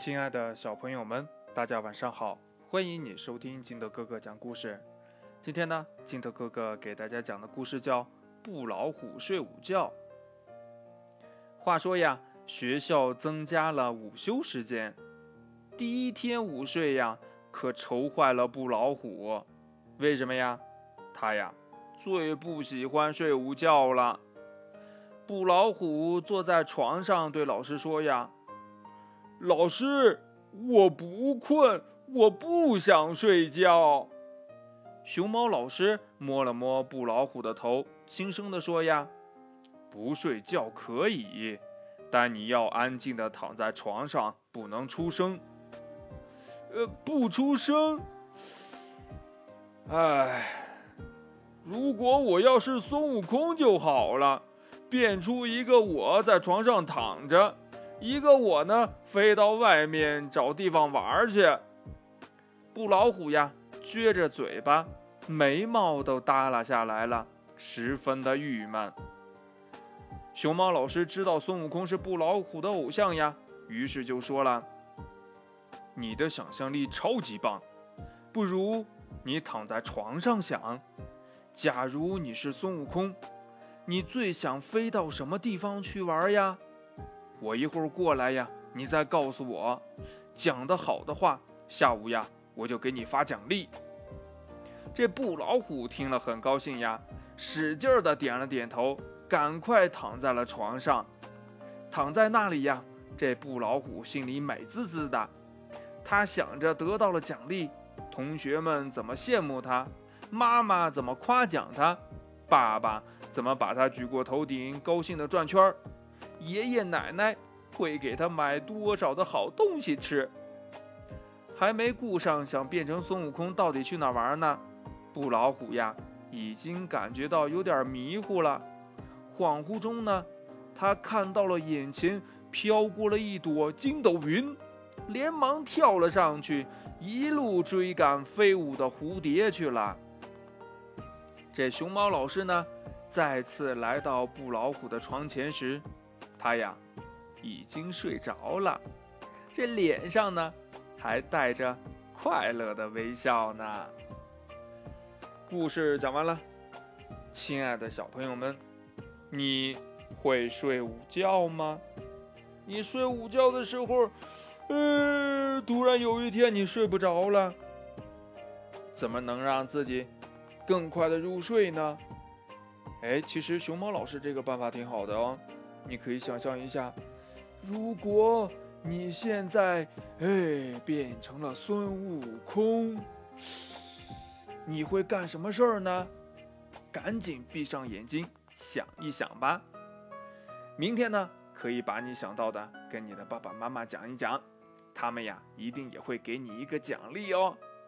亲爱的小朋友们，大家晚上好！欢迎你收听金德哥哥讲故事。今天呢，金德哥哥给大家讲的故事叫《布老虎睡午觉》。话说呀，学校增加了午休时间，第一天午睡呀，可愁坏了布老虎。为什么呀？他呀，最不喜欢睡午觉了。布老虎坐在床上对老师说呀：“老师，我不困，我不想睡觉。”熊猫老师摸了摸布老虎的头，轻声地说：“呀，不睡觉可以，但你要安静地躺在床上，不能出声。”呃，不出声。唉，如果我要是孙悟空就好了。变出一个我在床上躺着，一个我呢飞到外面找地方玩去。布老虎呀，撅着嘴巴，眉毛都耷拉下来了，十分的郁闷。熊猫老师知道孙悟空是布老虎的偶像呀，于是就说了：“你的想象力超级棒，不如你躺在床上想，假如你是孙悟空。”你最想飞到什么地方去玩呀？我一会儿过来呀，你再告诉我。讲得好的话，下午呀，我就给你发奖励。这布老虎听了很高兴呀，使劲儿的点了点头，赶快躺在了床上。躺在那里呀，这布老虎心里美滋滋的。他想着得到了奖励，同学们怎么羡慕他，妈妈怎么夸奖他，爸爸。怎么把他举过头顶，高兴的转圈儿？爷爷奶奶会给他买多少的好东西吃？还没顾上想变成孙悟空，到底去哪玩呢？布老虎呀，已经感觉到有点迷糊了。恍惚中呢，他看到了眼前飘过了一朵筋斗云，连忙跳了上去，一路追赶飞舞的蝴蝶去了。这熊猫老师呢？再次来到布老虎的床前时，他呀已经睡着了，这脸上呢还带着快乐的微笑呢。故事讲完了，亲爱的小朋友们，你会睡午觉吗？你睡午觉的时候，呃，突然有一天你睡不着了，怎么能让自己更快的入睡呢？哎，其实熊猫老师这个办法挺好的哦。你可以想象一下，如果你现在哎变成了孙悟空，你会干什么事儿呢？赶紧闭上眼睛想一想吧。明天呢，可以把你想到的跟你的爸爸妈妈讲一讲，他们呀一定也会给你一个奖励哦。